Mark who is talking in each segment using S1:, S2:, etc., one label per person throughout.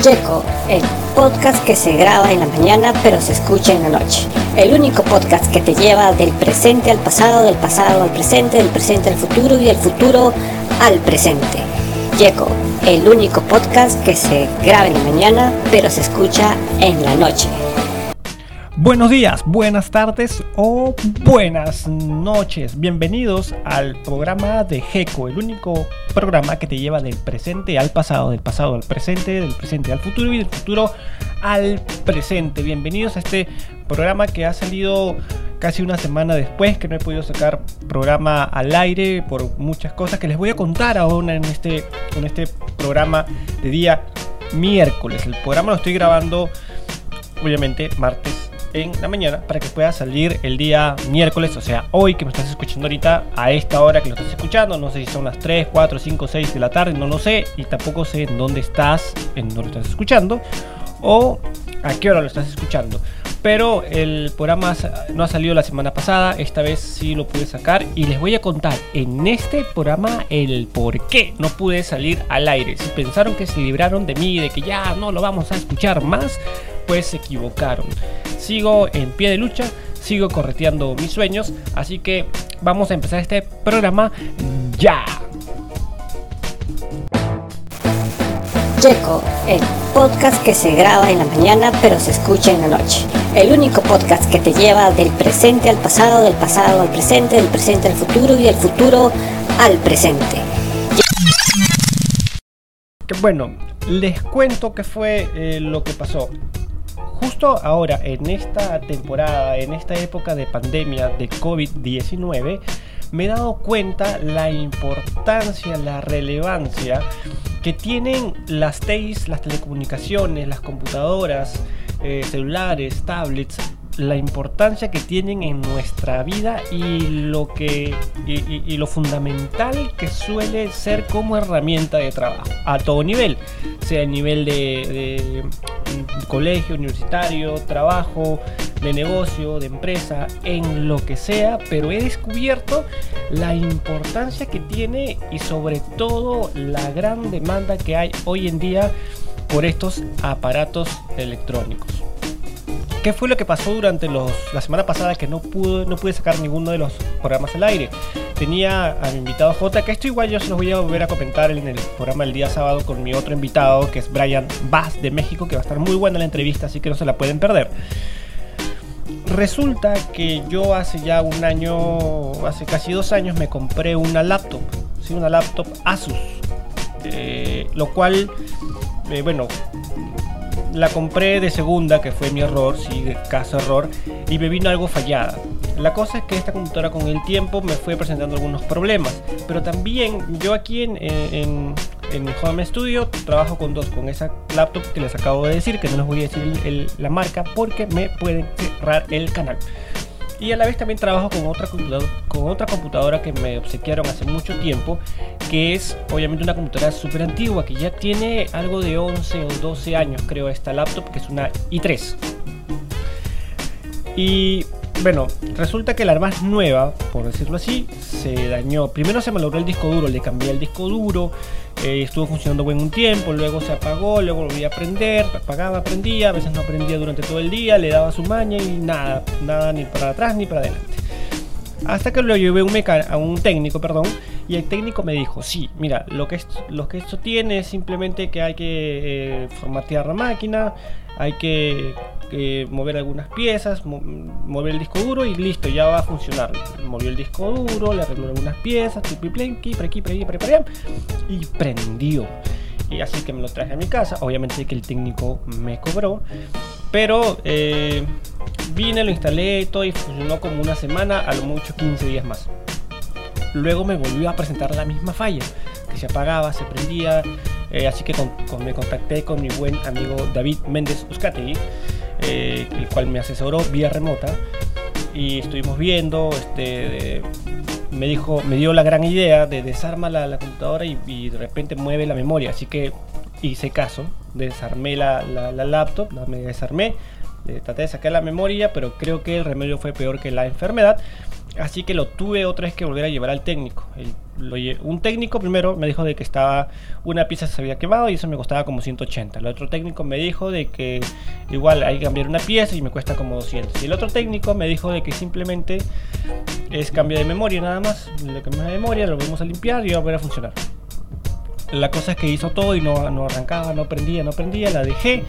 S1: Checo, el podcast que se graba en la mañana pero se escucha en la noche. El único podcast que te lleva del presente al pasado, del pasado al presente, del presente al futuro y del futuro al presente. Checo, el único podcast que se graba en la mañana pero se escucha en la noche.
S2: Buenos días, buenas tardes o buenas noches. Bienvenidos al programa de GECO, el único programa que te lleva del presente al pasado, del pasado al presente, del presente al futuro y del futuro al presente. Bienvenidos a este programa que ha salido casi una semana después que no he podido sacar programa al aire por muchas cosas que les voy a contar ahora en este, en este programa de día miércoles. El programa lo estoy grabando obviamente martes en la mañana para que pueda salir el día miércoles, o sea, hoy que me estás escuchando ahorita, a esta hora que lo estás escuchando, no sé si son las 3, 4, 5, 6 de la tarde, no lo sé, y tampoco sé en dónde estás, en dónde estás escuchando, o a qué hora lo estás escuchando. Pero el programa no ha salido la semana pasada, esta vez sí lo pude sacar y les voy a contar en este programa el por qué no pude salir al aire. Si pensaron que se libraron de mí, de que ya no lo vamos a escuchar más, pues se equivocaron. Sigo en pie de lucha, sigo correteando mis sueños, así que vamos a empezar este programa ya.
S1: Checo, el podcast que se graba en la mañana pero se escucha en la noche. El único podcast que te lleva del presente al pasado, del pasado al presente, del presente al futuro y del futuro al presente.
S2: Bueno, les cuento qué fue eh, lo que pasó justo ahora, en esta temporada, en esta época de pandemia de COVID-19, me he dado cuenta la importancia, la relevancia que tienen las TEIs, las telecomunicaciones, las computadoras, eh, celulares, tablets la importancia que tienen en nuestra vida y lo que y, lo fundamental que suele ser como herramienta de trabajo a todo nivel sea a nivel de, colegio universitario trabajo de negocio de empresa en lo que sea pero he descubierto la importancia que tiene y sobre todo la gran demanda que hay hoy en día por estos aparatos electrónicos ¿Qué fue lo que pasó durante los, la semana pasada que no pude, no pude sacar ninguno de los programas al aire? Tenía a mi invitado J, que esto igual yo se los voy a volver a comentar en el programa el día sábado con mi otro invitado, que es Brian Bass de México, que va a estar muy buena la entrevista, así que no se la pueden perder. Resulta que yo hace ya un año, hace casi dos años, me compré una laptop, ¿sí? una laptop Asus, eh, lo cual, eh, bueno, la compré de segunda, que fue mi error, sí, caso error, y me vino algo fallada. La cosa es que esta computadora con el tiempo me fue presentando algunos problemas, pero también yo aquí en, en, en home studio trabajo con dos, con esa laptop que les acabo de decir, que no les voy a decir la marca porque me pueden cerrar el canal. Y a la vez también trabajo con otra, con otra computadora que me obsequiaron hace mucho tiempo, que es obviamente una computadora súper antigua, que ya tiene algo de 11 o 12 años, creo, esta laptop, que es una i3. Y bueno, resulta que la más nueva, por decirlo así, se dañó. Primero se me logró el disco duro, le cambié el disco duro, eh, estuvo funcionando buen un tiempo, luego se apagó, luego volví a prender, apagaba, aprendía, a veces no prendía durante todo el día, le daba su maña y nada, nada ni para atrás ni para adelante. Hasta que lo llevé un a un técnico, perdón, y el técnico me dijo, sí, mira, lo que, esto, lo que esto tiene es simplemente que hay que eh, formatear la máquina, hay que mover algunas piezas, mover el disco duro y listo, ya va a funcionar. Movió el disco duro, le arregló algunas piezas, plenki, por allá, y prendió. Y así que me lo traje a mi casa. Obviamente que el técnico me cobró. Pero eh, vine, lo instalé todo y funcionó como una semana, a lo mucho 15 días más. Luego me volvió a presentar la misma falla, que se apagaba, se prendía. Eh, así que me contacté con mi buen amigo David Méndez Uzcategui eh, el cual me asesoró vía remota y estuvimos viendo, este, me dijo, me dio la gran idea de desarmar la, computadora y, de repente mueve la memoria, así que hice caso, desarmé la, laptop, me desarmé, traté de sacar la memoria, pero creo que el remedio fue peor que la enfermedad Así que lo tuve otra vez que volver a llevar al técnico. un técnico primero me dijo de que estaba una pieza se había quemado y eso me costaba como 180. El otro técnico me dijo de que igual hay que cambiar una pieza y me cuesta como 200. Y el otro técnico me dijo de que simplemente es cambio de memoria nada más. Le cambiamos de memoria, lo vamos a limpiar y va a volver a funcionar. La cosa es que hizo todo y no, no arrancaba, no prendía, no prendía, la dejé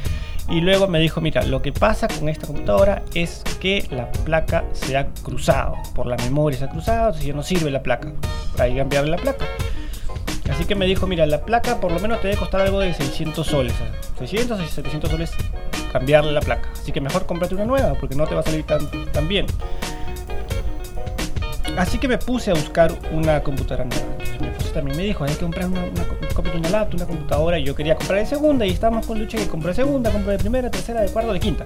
S2: y luego me dijo, mira, lo que pasa con esta computadora es que la placa se ha cruzado. Por la memoria se ha cruzado, entonces ya no sirve la placa. Hay que cambiarle la placa. Así que me dijo, mira, la placa por lo menos te debe costar algo de 600 soles. 600 o 700 soles cambiarle la placa. Así que mejor cómprate una nueva porque no te va a salir tan, tan bien. Así que me puse a buscar una computadora nueva. Entonces mi esposa también me dijo, hay que comprar una, una, una laptop, una computadora. Y yo quería comprar de segunda y estábamos con lucha que compré segunda, compré de primera, tercera, de cuarta, de quinta.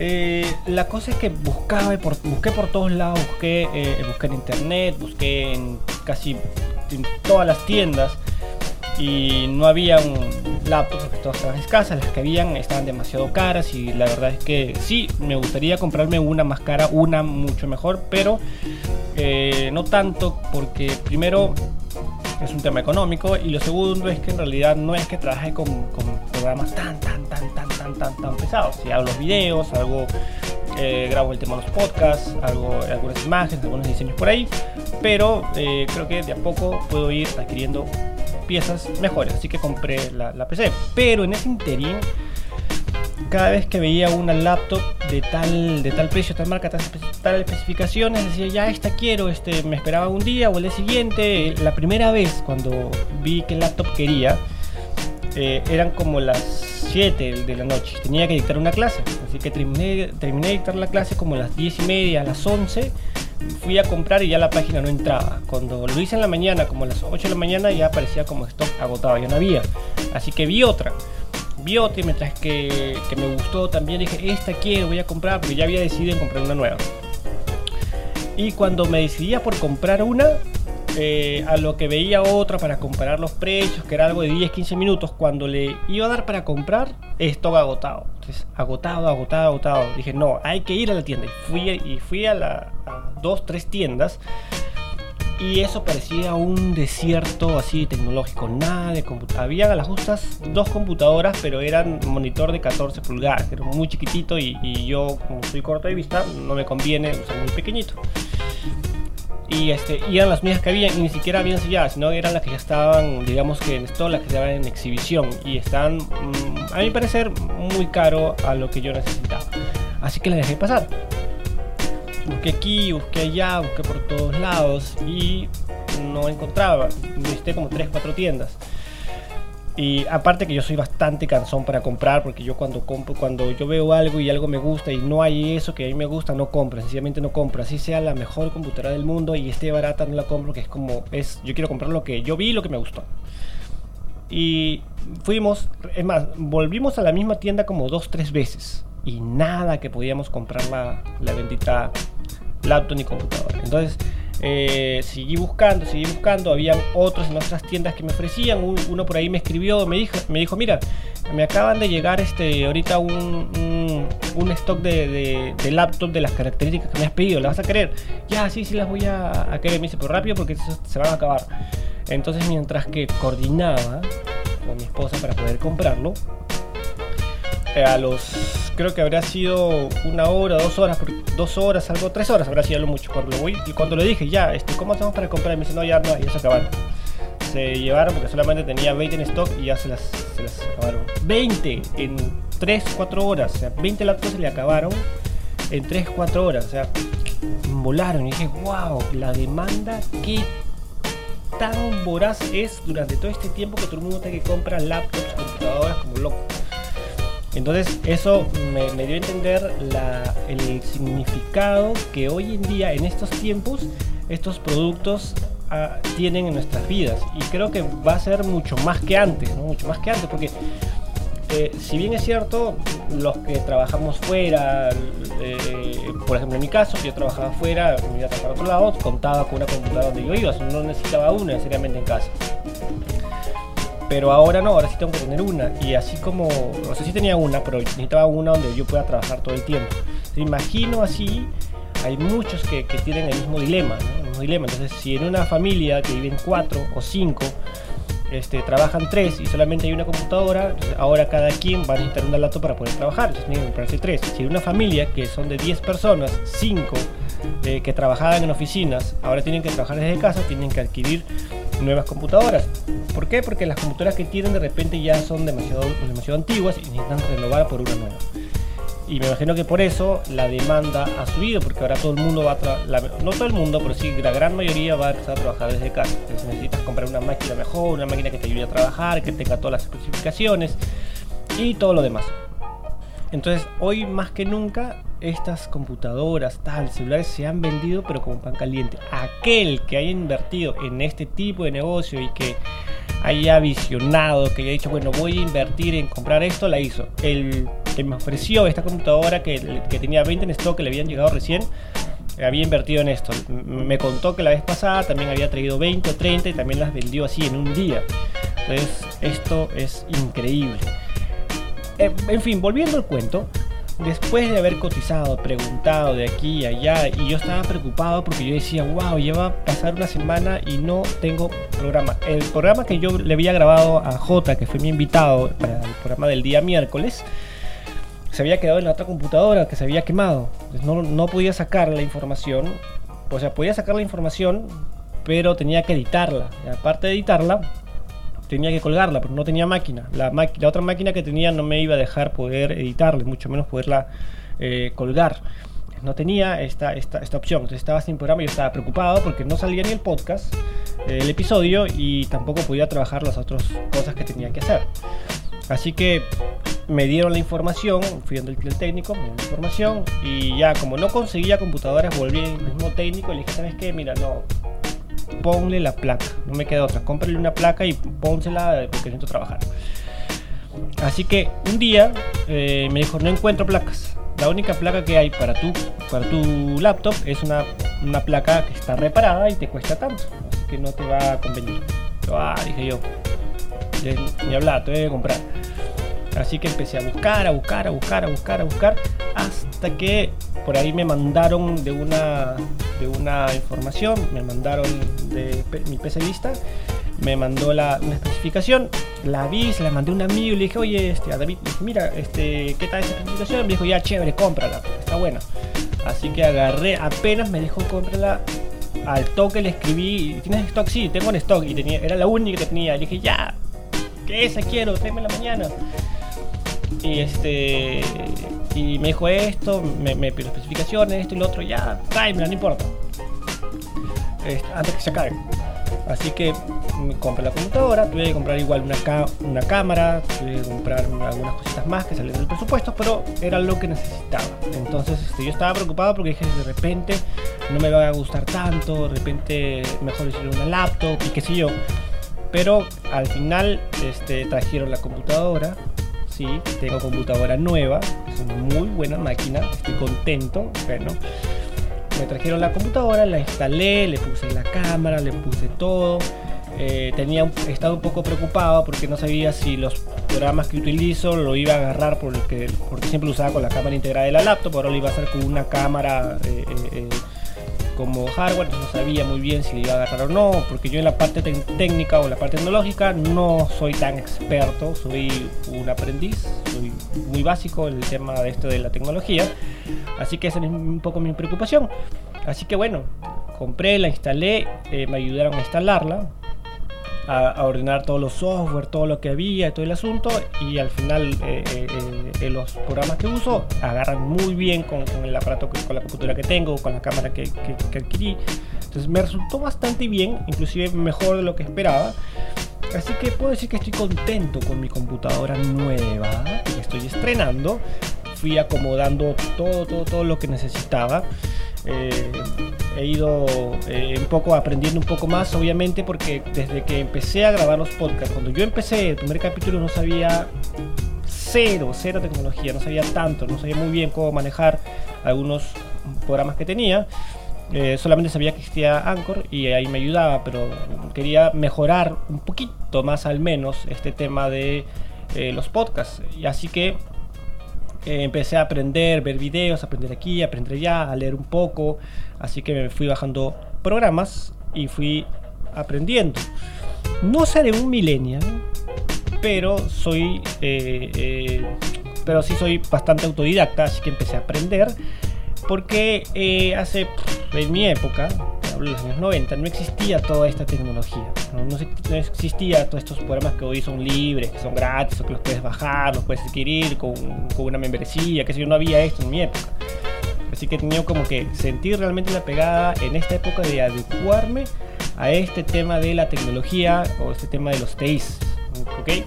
S2: Eh, la cosa es que buscaba, por, busqué por todos lados, busqué, eh, busqué en internet, busqué en casi en todas las tiendas y no había un laptop porque todas estaban escasas, las que habían estaban demasiado caras y la verdad es que sí, me gustaría comprarme una más cara, una mucho mejor, pero eh, no tanto porque primero es un tema económico y lo segundo es que en realidad no es que trabaje con, programas tan, tan, tan, tan, tan, tan, tan pesados. Si hago los videos, algo, eh, grabo el tema de los podcasts, hago algunas imágenes, algunos diseños por ahí, pero eh, creo que de a poco puedo ir adquiriendo piezas mejores, así que compré la, PC. Pero en ese interín, cada vez que veía una laptop de tal, de tal precio, tal marca, tal, tal especificaciones, decía ya esta quiero, este, me esperaba un día o el día siguiente. La primera vez cuando vi que laptop quería, eh, eran como las 7 de la noche. Tenía que dictar una clase, así que terminé, terminé de dictar la clase como las 10 y media, a las 11 fui a comprar y ya la página no entraba. Cuando lo hice en la mañana, como a las 8 de la mañana, ya aparecía como stock agotado, ya no había. Así que vi otra. Mientras que, que me gustó también dije, esta quiero, voy a comprar, porque ya había decidido comprar una nueva. Y cuando me decidía por comprar una, eh, a lo que veía otra para comparar los precios, que era algo de 10-15 minutos, cuando le iba a dar para comprar, esto agotado. Entonces, agotado, agotado, agotado. Dije, no, hay que ir a la tienda. Y fui, y fui a, la, dos, tres tiendas. Y eso parecía un desierto así tecnológico, nada de computadora. Había a las justas dos computadoras, pero eran monitor de 14 pulgadas, era muy chiquitito y, yo, como soy corto de vista, no me conviene usar muy pequeñito y, este, eran las mismas que había y ni siquiera habían selladas, sino eran las que ya estaban, digamos que en esto, las que estaban en exhibición y están, mm, a mi parecer, muy caro a lo que yo necesitaba. Así que la dejé pasar. Busqué aquí, busqué allá, busqué por todos lados y no encontraba. Visité como 3-4 tiendas. Y aparte que yo soy bastante cansón para comprar, porque yo cuando compro, cuando yo veo algo y algo me gusta y no hay eso que a mí me gusta, no compro, sencillamente no compro. Así sea la mejor computadora del mundo y esté barata, no la compro, que es como, es, yo quiero comprar lo que yo vi y lo que me gustó. Y fuimos, es más, volvimos a la misma tienda como dos, tres veces. Y nada que podíamos comprar la bendita laptop ni computadora. Entonces, eh, seguí buscando, seguí buscando, habían otros en otras tiendas que me ofrecían, uno por ahí me escribió, me dijo, me dijo mira, me acaban de llegar este ahorita un, un, stock de, de, laptop de las características que me has pedido, ¿las vas a querer? Ya, sí, sí las voy a, querer, me dice, pero rápido porque se van a acabar. Entonces mientras que coordinaba con mi esposa para poder comprarlo, eh, a los creo que habría sido una hora, dos horas, dos horas, algo, tres horas habrá sido lo mucho cuando lo voy y cuando le dije ya, este, ¿cómo hacemos para comprar? me dice no ya no, ya se acabaron. Se llevaron porque solamente tenía 20 en stock y ya se las, se las acabaron. 20 en 3, 4 horas, o sea, 20 laptops se le acabaron en 3, 4 horas, o sea, volaron y dije, wow, la demanda que tan voraz es durante todo este tiempo que todo el mundo está que compra laptops, computadoras como loco. Entonces eso me, dio a entender el significado que hoy en día, en estos tiempos, estos productos ah, tienen en nuestras vidas. Y creo que va a ser mucho más que antes, mucho más que antes, porque eh, si bien es cierto, los que trabajamos fuera, eh, por ejemplo en mi caso, yo trabajaba fuera, me iba a trabajar a otro lado, contaba con una computadora donde yo iba, no necesitaba una necesariamente en casa. Pero ahora no, ahora sí tengo que tener una. Y así como, no sé si tenía una, pero necesitaba una donde yo pueda trabajar todo el tiempo. Me imagino así hay muchos que, tienen el mismo dilema, dilema. Entonces, si en una familia que viven cuatro o cinco, este, trabajan tres y solamente hay una computadora, ahora cada quien va a necesitar un laptop para poder trabajar, entonces tienen que comprarse tres. Si en una familia que son de 10 personas, 5 eh, que trabajaban en oficinas, ahora tienen que trabajar desde casa, tienen que adquirir nuevas computadoras. ¿Por qué? Porque las computadoras que tienen de repente ya son demasiado, demasiado antiguas y necesitan renovar por una nueva. Y me imagino que por eso la demanda ha subido, porque ahora todo el mundo va a no todo el mundo, pero sí la gran mayoría va a empezar a trabajar desde casa. Entonces necesitas comprar una máquina mejor, una máquina que te ayude a trabajar, que tenga todas las especificaciones y todo lo demás. Entonces hoy más que nunca estas computadoras, tal, celulares se han vendido pero como pan caliente. Aquel que haya invertido en este tipo de negocio y que haya visionado, que haya dicho, bueno, voy a invertir en comprar esto, la hizo. El que me ofreció esta computadora que, tenía 20 en stock, que le habían llegado recién, había invertido en esto. Me contó que la vez pasada también había traído 20 o 30 y también las vendió así en un día. Entonces, esto es increíble. Eh, en fin, volviendo al cuento, después de haber cotizado, preguntado de aquí y allá, y yo estaba preocupado porque yo decía, wow, ya va a pasar una semana y no tengo programa. El programa que yo le había grabado a J, que fue mi invitado para el programa del día miércoles, se había quedado en la otra computadora, que se había quemado. no, no podía sacar la información. O sea, podía sacar la información, pero tenía que editarla. Aparte de editarla, tenía que colgarla, pero no tenía máquina. La, otra máquina que tenía no me iba a dejar poder editarla, mucho menos poderla eh, colgar. No tenía esta, esta, esta, opción, entonces estaba sin programa y yo estaba preocupado porque no salía ni el podcast, eh, el episodio y tampoco podía trabajar las otras cosas que tenía que hacer. Así que me dieron la información, fui donde el técnico, me dieron la información y ya como no conseguía computadoras volví al mismo técnico y le dije, ¿sabes qué? Mira, no, ponle la placa. No me queda otra. Cómprale una placa y pónsela porque necesito trabajar. Así que un día eh, me dijo, no encuentro placas. La única placa que hay para tu, para tu laptop es una, una placa que está reparada y te cuesta tanto. Así que no te va a convenir. Ah, dije yo. Ni hablar, te voy a comprar. Así que empecé a buscar, a buscar, a buscar, a buscar, a buscar, hasta que por ahí me mandaron de una, de una información, me mandaron de mi PC lista, me mandó la, una especificación, la vi, se la mandé a un amigo y le dije, oye, este, a David, mira, este, ¿qué tal esa especificación? Me dijo, ya, chévere, cómprala, está buena. Así que agarré, apenas me dijo cómprala, al toque le escribí, ¿tienes stock? Sí, tengo en stock y tenía, era la única que tenía. Le dije, ya, que esa quiero, tráeme la mañana. Y este y me dijo esto, me, me pidió especificaciones, esto y lo otro, ya, tráemela, no importa. Este, antes que se acabe. Así que me compré la computadora, tuve que comprar igual una, una cámara, tuve que comprar algunas cositas más que salieron del presupuesto, pero era lo que necesitaba. Entonces este, yo estaba preocupado porque dije, de repente no me va a gustar tanto, de repente mejor hicieron una laptop y qué sé yo. Pero al final este, trajeron la computadora, tengo computadora nueva, es una muy buena máquina, estoy contento, bueno. Me trajeron la computadora, la instalé, le puse la cámara, le puse todo. Eh, tenía estado un poco preocupado porque no sabía si los programas que utilizo lo iba a agarrar porque, porque siempre lo usaba con la cámara integrada de la laptop, ahora lo iba a hacer con una cámara eh, eh, como hardware, no sabía muy bien si le iba a agarrar o no, porque yo en la parte técnica o la parte tecnológica no soy tan experto, soy un aprendiz, soy muy básico en el tema de esto de la tecnología, así que esa es un poco mi preocupación. Así que bueno, compré, la instalé, eh, me ayudaron a instalarla, a, ordenar todos los software, todo lo que había, todo el asunto y al final eh, eh, eh, los programas que uso agarran muy bien con, el aparato, con la computadora que tengo, con la cámara que, adquirí. Entonces me resultó bastante bien, inclusive mejor de lo que esperaba. Así que puedo decir que estoy contento con mi computadora nueva que estoy estrenando. Fui acomodando todo, todo, todo lo que necesitaba. Eh, he ido eh, un poco aprendiendo un poco más, obviamente, porque desde que empecé a grabar los podcasts, cuando yo empecé el primer capítulo no sabía cero, cero tecnología, no sabía tanto, no sabía muy bien cómo manejar algunos programas que tenía. Eh, solamente sabía que existía Anchor y ahí me ayudaba, pero quería mejorar un poquito más al menos este tema de los podcasts. Y así que eh, empecé a aprender, ver videos, aprender aquí, aprender allá, a leer un poco. Así que me fui bajando programas y fui aprendiendo. No seré un millennial, pero soy, eh, eh, pero sí soy bastante autodidacta, así que empecé a aprender. Porque hace, en mi época, en los años 90, no existía toda esta tecnología. ¿no? existía todos estos programas que hoy son libres, que son gratis, o que los puedes bajar, los puedes adquirir con, con una membresía, que si yo no había esto en mi época. Así que he tenido como que sentir realmente la pegada en esta época de adecuarme a este tema de la tecnología o este tema de los TIs. ¿Ok?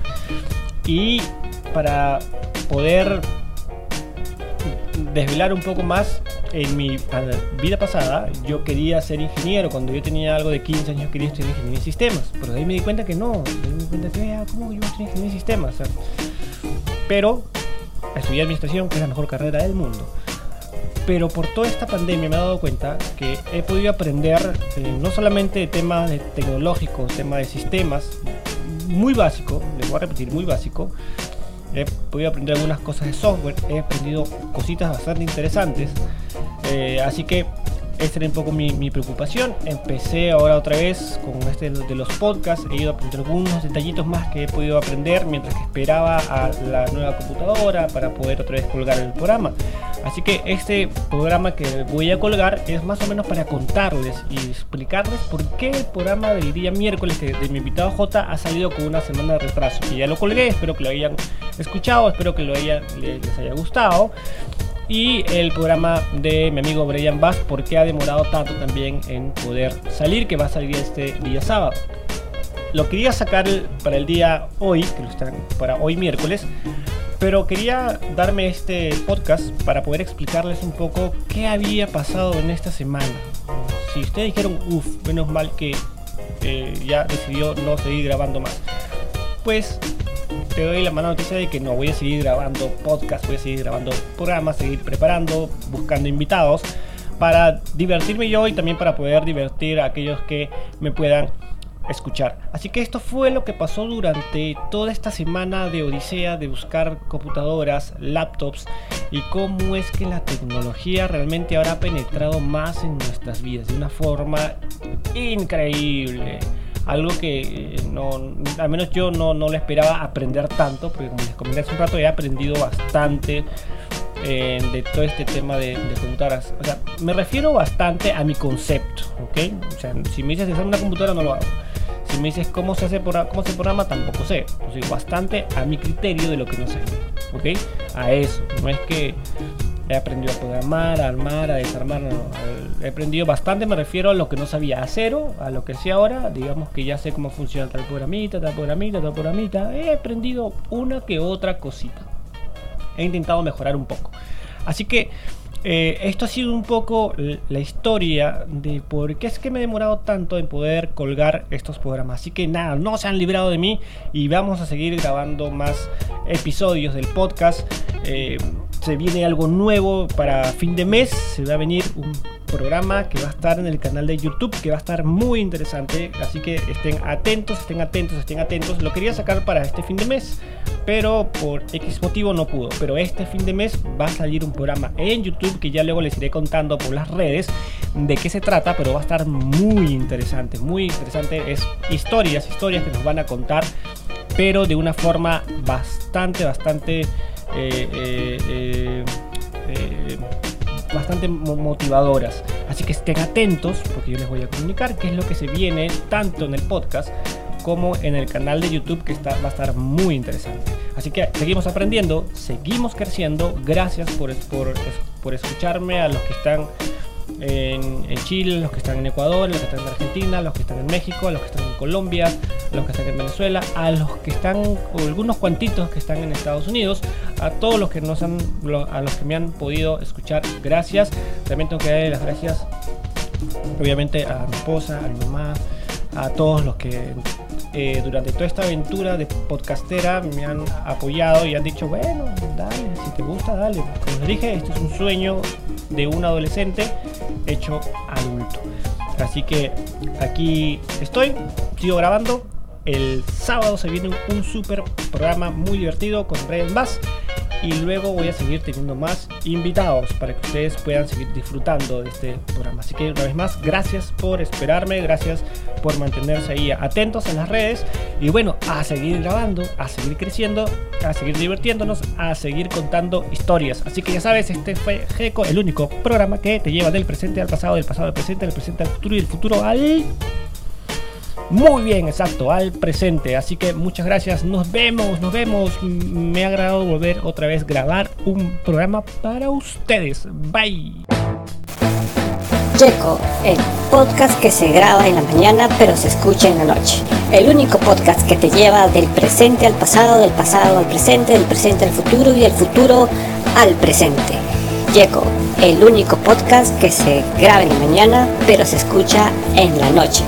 S2: Y para poder desvelar un poco más, en mi vida pasada yo quería ser ingeniero. Cuando yo tenía algo de 15 años quería estudiar ingeniería en sistemas. Pero de ahí me di cuenta que no. Me di cuenta que, ah, ¿cómo yo voy a estudiar ingeniería en sistemas? pero estudié administración, que es la mejor carrera del mundo. Pero por toda esta pandemia me he dado cuenta que he podido aprender eh, no solamente de temas de tecnológicos, temas de sistemas, muy básico, les voy a repetir, muy básico, he podido aprender algunas cosas de software, he aprendido cositas bastante interesantes. Eh, así que esta era un poco mi, preocupación. Empecé ahora otra vez con este de los podcasts. He ido a aprender algunos detallitos más que he podido aprender mientras que esperaba a la nueva computadora para poder otra vez colgar el programa. Así que este programa que voy a colgar es más o menos para contarles y explicarles por qué el programa del día miércoles de, mi invitado J ha salido con una semana de retraso. Y ya lo colgué, espero que lo hayan escuchado, espero que lo haya, les haya gustado y el programa de mi amigo Brian Bass, porque ha demorado tanto también en poder salir, que va a salir este día sábado. Lo quería sacar para el día hoy, que lo están para hoy miércoles, pero quería darme este podcast para poder explicarles un poco qué había pasado en esta semana. Si ustedes dijeron, uff, menos mal que eh, ya decidió no seguir grabando más, pues te doy la mala noticia de que no voy a seguir grabando podcast, voy a seguir grabando programas, seguir preparando, buscando invitados para divertirme yo y también para poder divertir a aquellos que me puedan escuchar. Así que esto fue lo que pasó durante toda esta semana de Odisea de buscar computadoras, laptops y cómo es que la tecnología realmente ahora ha penetrado más en nuestras vidas de una forma increíble algo que eh, no, al menos yo no, no le esperaba aprender tanto, porque como les comenté hace un rato he aprendido bastante eh, de todo este tema de, computadoras. O sea, me refiero bastante a mi concepto, ¿ok? O sea, si me dices hacer una computadora no lo hago. Si me dices cómo se hace cómo se programa, tampoco sé. O sea, bastante a mi criterio de lo que no sé. ¿Ok? A eso. No es que he aprendido a programar, a armar, a desarmar. he aprendido bastante, me refiero a lo que no sabía, a cero, a lo que sé ahora. Digamos que ya sé cómo funciona tal programita, tal programita, tal programita. He aprendido una que otra cosita. He intentado mejorar un poco. Así que eh, esto ha sido un poco la historia de por qué es que me he demorado tanto en poder colgar estos programas. Así que nada, no se han librado de mí y vamos a seguir grabando más episodios del podcast. Eh, se viene algo nuevo para fin de mes. Se va a venir un programa que va a estar en el canal de YouTube, que va a estar muy interesante. Así que estén atentos, estén atentos, estén atentos. Lo quería sacar para este fin de mes, pero por X motivo no pudo. Pero este fin de mes va a salir un programa en YouTube que ya luego les iré contando por las redes de qué se trata, pero va a estar muy interesante, muy interesante. Es historias, historias que nos van a contar, pero de una forma bastante, bastante eh, eh, eh, bastante motivadoras. Así que estén atentos porque yo les voy a comunicar qué es lo que se viene tanto en el podcast como en el canal de YouTube que está, va a estar muy interesante. Así que seguimos aprendiendo, seguimos creciendo. Gracias por, por, por escucharme a los que están en, Chile, los que están en Ecuador, los que están en Argentina, los que están en México, los que están en Colombia, los que están en Venezuela, a los que están, o algunos cuantitos que están en Estados Unidos, a todos los que nos han, a los que me han podido escuchar, gracias. También tengo que darle las gracias, obviamente, a mi esposa, a mi mamá, a todos los que eh, durante toda esta aventura de podcastera me han apoyado y han dicho, bueno, dale, si te gusta, dale. Como les dije, esto es un sueño de un adolescente hecho adulto. Así que aquí estoy, sigo grabando. El sábado se viene un super programa muy divertido con Brian Bass. Y luego voy a seguir teniendo más invitados para que ustedes puedan seguir disfrutando de este programa. Así que una vez más, gracias por esperarme, gracias por mantenerse ahí atentos en las redes y bueno, a seguir grabando, a seguir creciendo, a seguir divirtiéndonos, a seguir contando historias. Así que ya sabes, este fue GECO, el único programa que te lleva del presente al pasado, del pasado al presente, del presente al futuro y del futuro al muy bien, exacto, al presente. Así que muchas gracias, nos vemos, nos vemos. Me ha agradado volver otra vez grabar un programa para ustedes. Bye.
S1: Checo, el podcast que se graba en la mañana pero se escucha en la noche. El único podcast que te lleva del presente al pasado, del pasado al presente, del presente al futuro y del futuro al presente. Checo, el único podcast que se graba en la mañana pero se escucha en la noche.